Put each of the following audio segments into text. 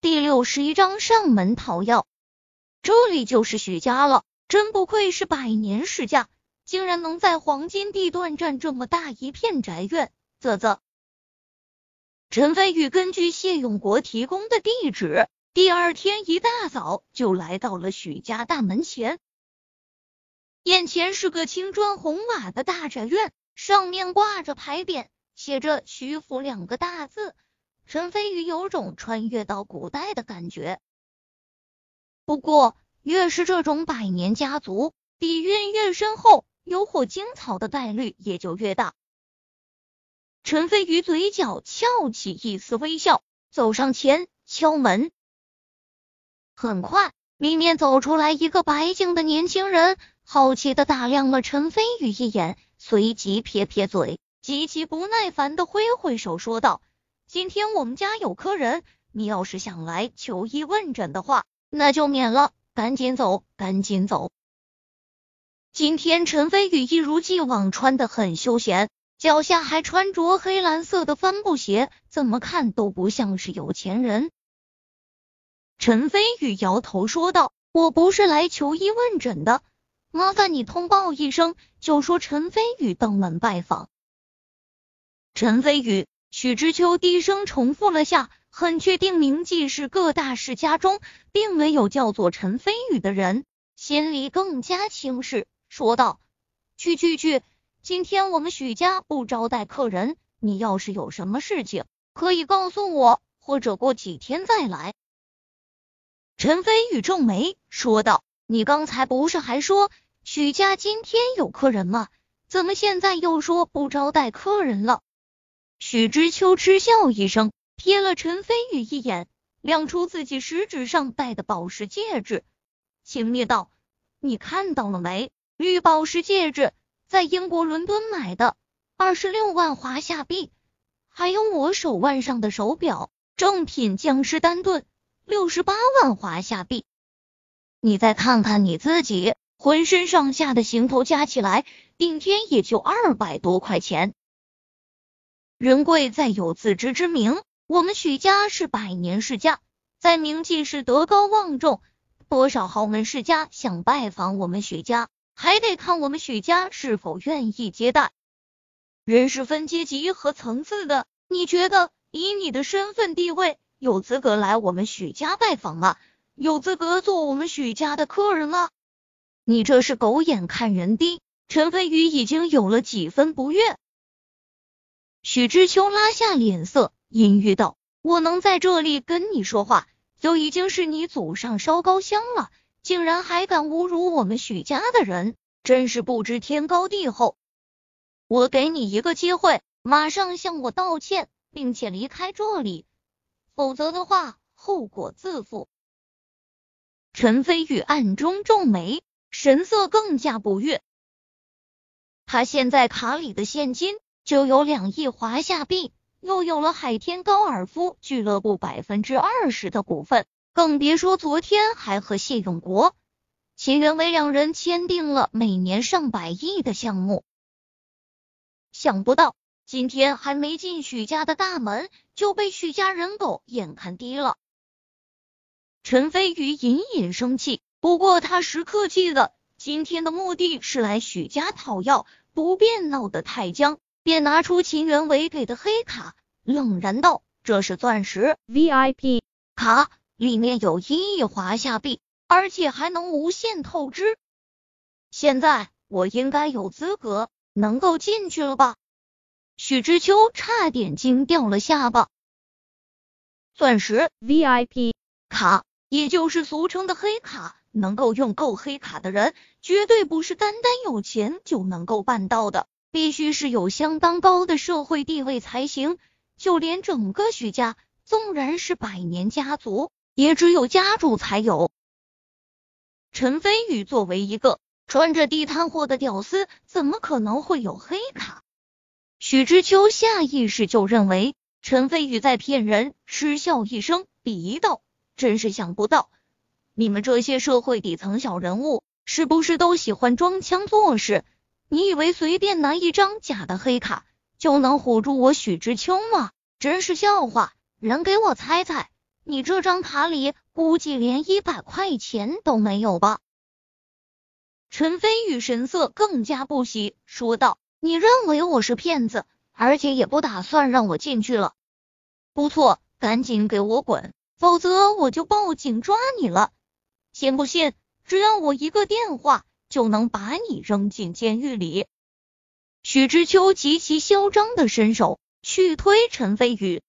第六十一章上门讨要。这里就是许家了，真不愧是百年世家，竟然能在黄金地段占这么大一片宅院。啧啧。陈飞宇根据谢永国提供的地址，第二天一大早就来到了许家大门前。眼前是个青砖红瓦的大宅院，上面挂着牌匾，写着“徐府”两个大字。陈飞宇有种穿越到古代的感觉。不过，越是这种百年家族，底蕴越深厚，有火精草的概率也就越大。陈飞宇嘴角翘起一丝微笑，走上前敲门。很快，里面走出来一个白净的年轻人，好奇的打量了陈飞宇一眼，随即撇撇嘴，极其不耐烦的挥挥手说道。今天我们家有客人，你要是想来求医问诊的话，那就免了。赶紧走，赶紧走。今天陈飞宇一如既往穿的很休闲，脚下还穿着黑蓝色的帆布鞋，怎么看都不像是有钱人。陈飞宇摇头说道：“我不是来求医问诊的，麻烦你通报一声，就说陈飞宇登门拜访。”陈飞宇。许知秋低声重复了下，很确定明记是各大世家中并没有叫做陈飞宇的人，心里更加轻视，说道：“去去去，今天我们许家不招待客人，你要是有什么事情，可以告诉我，或者过几天再来。”陈飞宇皱眉说道：“你刚才不是还说许家今天有客人吗？怎么现在又说不招待客人了？”许知秋嗤笑一声，瞥了陈飞宇一眼，亮出自己食指上戴的宝石戒指，轻蔑道：“你看到了没？绿宝石戒指，在英国伦敦买的，二十六万华夏币。还有我手腕上的手表，正品江诗丹顿，六十八万华夏币。你再看看你自己，浑身上下的行头加起来，顶天也就二百多块钱。”人贵在有自知之明，我们许家是百年世家，在名记是德高望重，多少豪门世家想拜访我们许家，还得看我们许家是否愿意接待。人是分阶级和层次的，你觉得以你的身份地位，有资格来我们许家拜访吗？有资格做我们许家的客人吗？你这是狗眼看人低。陈飞宇已经有了几分不悦。许知秋拉下脸色，阴郁道：“我能在这里跟你说话，就已经是你祖上烧高香了，竟然还敢侮辱我们许家的人，真是不知天高地厚。我给你一个机会，马上向我道歉，并且离开这里，否则的话，后果自负。”陈飞宇暗中皱眉，神色更加不悦。他现在卡里的现金。就有两亿华夏币，又有了海天高尔夫俱乐部百分之二十的股份，更别说昨天还和谢永国、秦元伟两人签订了每年上百亿的项目。想不到今天还没进许家的大门，就被许家人狗眼看低了。陈飞宇隐隐生气，不过他时刻记得，今天的目的是来许家讨要，不便闹得太僵。便拿出秦元伟给的黑卡，冷然道：“这是钻石 VIP 卡，里面有一亿华夏币，而且还能无限透支。现在我应该有资格能够进去了吧？”许知秋差点惊掉了下巴。钻石 VIP 卡，也就是俗称的黑卡，能够用够黑卡的人，绝对不是单单有钱就能够办到的。必须是有相当高的社会地位才行，就连整个许家，纵然是百年家族，也只有家主才有。陈飞宇作为一个穿着地摊货的屌丝，怎么可能会有黑卡？许知秋下意识就认为陈飞宇在骗人，嗤笑一声，鄙夷道：“真是想不到，你们这些社会底层小人物，是不是都喜欢装腔作势？”你以为随便拿一张假的黑卡就能唬住我许知秋吗？真是笑话！人给我猜猜，你这张卡里估计连一百块钱都没有吧？陈飞宇神色更加不喜，说道：“你认为我是骗子，而且也不打算让我进去了？不错，赶紧给我滚，否则我就报警抓你了。信不信？只要我一个电话，就能把你扔进监狱里。”许知秋极其嚣张的伸手去推陈飞宇。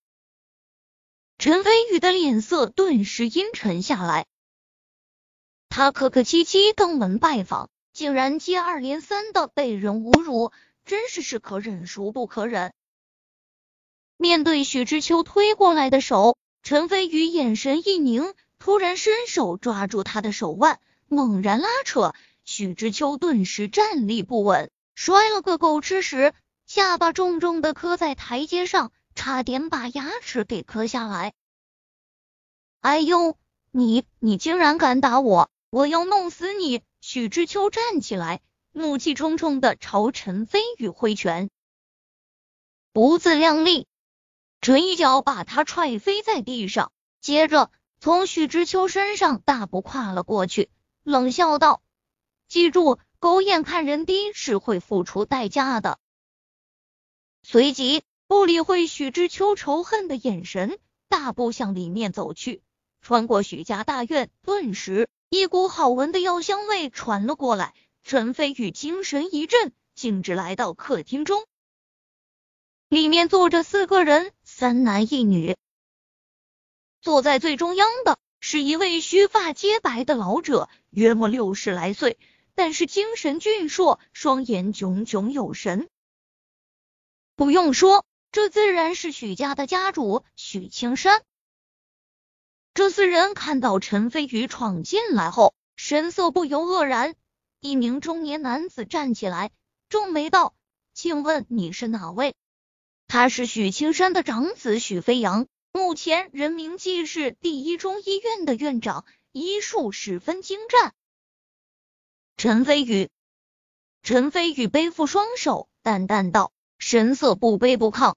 陈飞宇的脸色顿时阴沉下来，他客客气气登门拜访，竟然接二连三的被人侮辱，真是是可忍孰不可忍。面对许知秋推过来的手，陈飞宇眼神一凝，突然伸手抓住他的手腕，猛然拉扯，许知秋顿时站立不稳，摔了个狗吃屎，下巴重重的磕在台阶上。差点把牙齿给磕下来！哎呦，你你竟然敢打我！我要弄死你！许知秋站起来，怒气冲冲的朝陈飞宇挥拳，不自量力，准一脚把他踹飞在地上，接着从许知秋身上大步跨了过去，冷笑道：“记住，狗眼看人低是会付出代价的。”随即。不理会许知秋仇恨的眼神，大步向里面走去。穿过许家大院，顿时一股好闻的药香味传了过来。陈飞宇精神一振，径直来到客厅中，里面坐着四个人，三男一女。坐在最中央的是一位须发皆白的老者，约莫六十来岁，但是精神俊硕，双眼炯炯有神。不用说。这自然是许家的家主许青山。这四人看到陈飞宇闯进来后，神色不由愕然。一名中年男子站起来，皱眉道：“请问你是哪位？”他是许青山的长子许飞扬，目前人民济市第一中医院的院长，医术十分精湛。陈飞宇，陈飞宇背负双手，淡淡道。神色不卑不亢，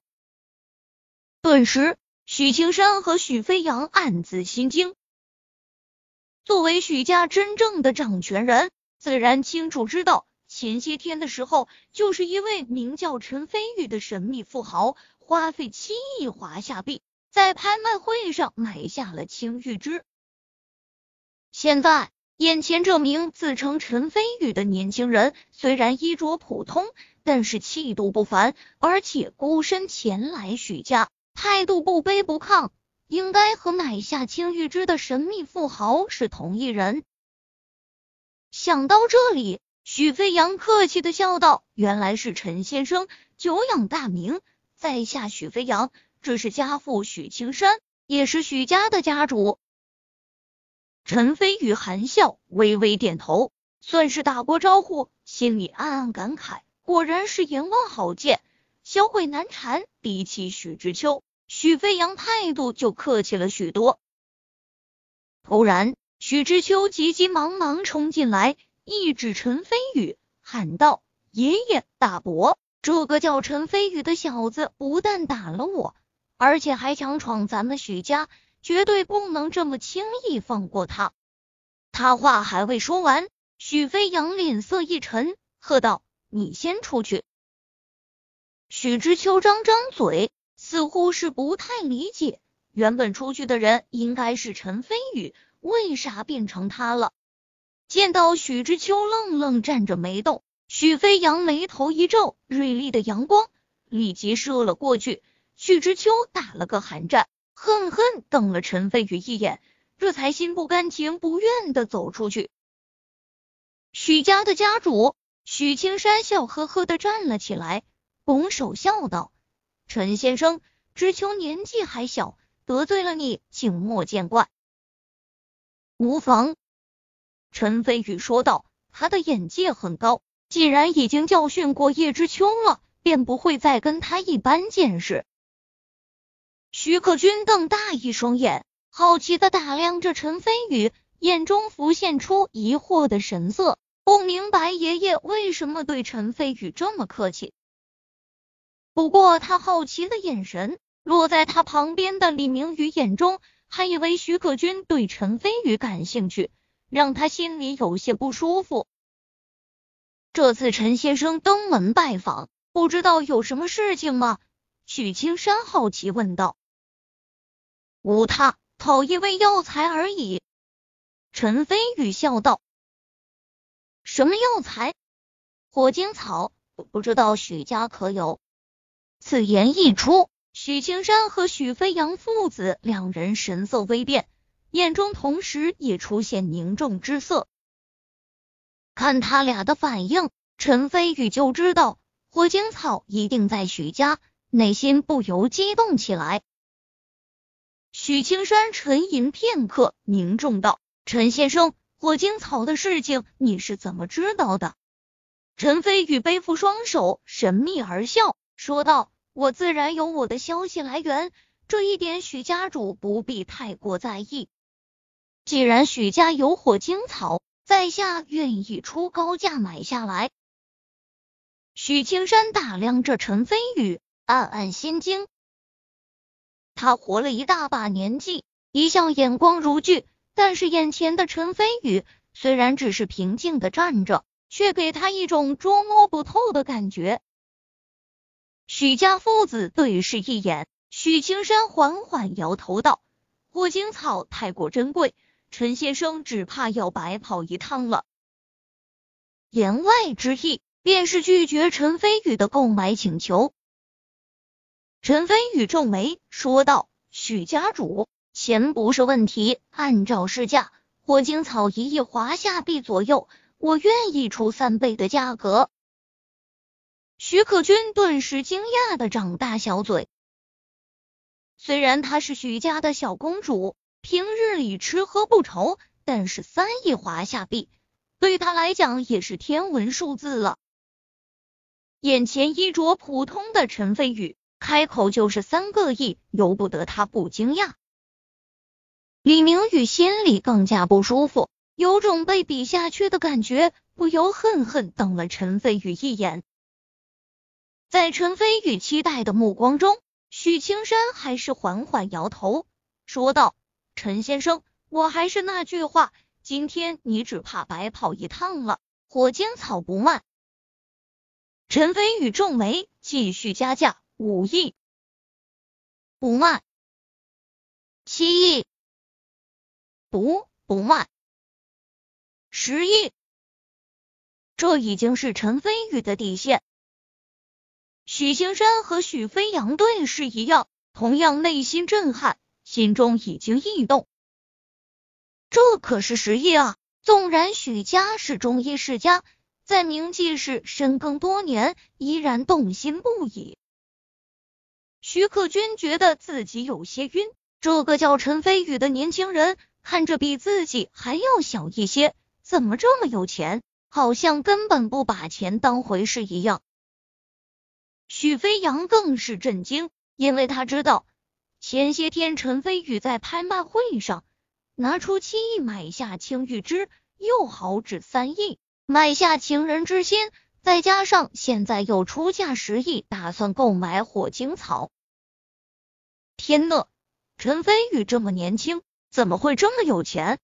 顿时许青山和许飞扬暗自心惊。作为许家真正的掌权人，自然清楚知道，前些天的时候，就是一位名叫陈飞宇的神秘富豪，花费七亿华夏币，在拍卖会上买下了青玉枝。现在。眼前这名自称陈飞宇的年轻人，虽然衣着普通，但是气度不凡，而且孤身前来许家，态度不卑不亢，应该和买下青玉枝的神秘富豪是同一人。想到这里，许飞扬客气的笑道：“原来是陈先生，久仰大名，在下许飞扬，这是家父许青山，也是许家的家主。”陈飞宇含笑，微微点头，算是打过招呼，心里暗暗感慨：果然是阎王好见，小鬼难缠。比起许知秋，许飞扬态度就客气了许多。突然，许知秋急急忙忙冲进来，一指陈飞宇，喊道：“爷爷，大伯，这个叫陈飞宇的小子不但打了我，而且还强闯咱们许家。”绝对不能这么轻易放过他！他话还未说完，许飞扬脸色一沉，喝道：“你先出去！”许知秋张张嘴，似乎是不太理解，原本出去的人应该是陈飞宇，为啥变成他了？见到许知秋愣愣站着没动，许飞扬眉头一皱，锐利的阳光立即射了过去，许知秋打了个寒战。恨恨瞪了陈飞宇一眼，这才心不甘情不愿的走出去。许家的家主许青山笑呵呵的站了起来，拱手笑道：“陈先生，知秋年纪还小，得罪了你，请莫见怪。”无妨，陈飞宇说道。他的眼界很高，既然已经教训过叶知秋了，便不会再跟他一般见识。徐克军瞪大一双眼，好奇的打量着陈飞宇，眼中浮现出疑惑的神色，不明白爷爷为什么对陈飞宇这么客气。不过他好奇的眼神落在他旁边的李明宇眼中，还以为徐克军对陈飞宇感兴趣，让他心里有些不舒服。这次陈先生登门拜访，不知道有什么事情吗？许青山好奇问道。无他，讨一味药材而已。陈飞宇笑道。什么药材？火晶草，不知道许家可有？此言一出。许青山和许飞扬父子两人神色微变，眼中同时也出现凝重之色。看他俩的反应，陈飞宇就知道火晶草一定在许家，内心不由激动起来。许青山沉吟片刻，凝重道：“陈先生，火晶草的事情你是怎么知道的？”陈飞宇背负双手，神秘而笑，说道。我自然有我的消息来源，这一点许家主不必太过在意。既然许家有火晶草，在下愿意出高价买下来。许青山打量着陈飞宇，暗暗心惊。他活了一大把年纪，一向眼光如炬，但是眼前的陈飞宇虽然只是平静的站着，却给他一种捉摸不透的感觉。许家父子对视一眼，许青山缓缓摇头道：“火晶草太过珍贵，陈先生只怕要白跑一趟了。”言外之意便是拒绝陈飞宇的购买请求。陈飞宇皱眉说道：“许家主，钱不是问题，按照市价，火晶草一亿华夏币左右，我愿意出三倍的价格。”徐可君顿时惊讶的张大小嘴。虽然她是许家的小公主，平日里吃喝不愁，但是三亿华夏币对她来讲也是天文数字了。眼前衣着普通的陈飞宇开口就是三个亿，由不得他不惊讶。李明宇心里更加不舒服，有种被比下去的感觉，不由恨恨瞪了陈飞宇一眼。在陈飞宇期待的目光中，许青山还是缓缓摇头，说道：“陈先生，我还是那句话，今天你只怕白跑一趟了。火尖草不卖。”陈飞宇皱眉，继续加价：“五亿，不卖；七亿，不不卖；十亿，这已经是陈飞宇的底线。”许青山和许飞扬对视一样，同样内心震撼，心中已经异动。这可是十亿啊！纵然许家是中医世家，在明记市深耕多年，依然动心不已。徐克军觉得自己有些晕，这个叫陈飞宇的年轻人，看着比自己还要小一些，怎么这么有钱？好像根本不把钱当回事一样。许飞扬更是震惊，因为他知道前些天陈飞宇在拍卖会上拿出七亿买下青玉枝，又豪掷三亿买下情人之心，再加上现在又出价十亿打算购买火晶草。天呐，陈飞宇这么年轻，怎么会这么有钱？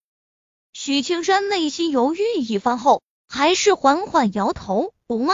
许青山内心犹豫一番后，还是缓缓摇头，不卖。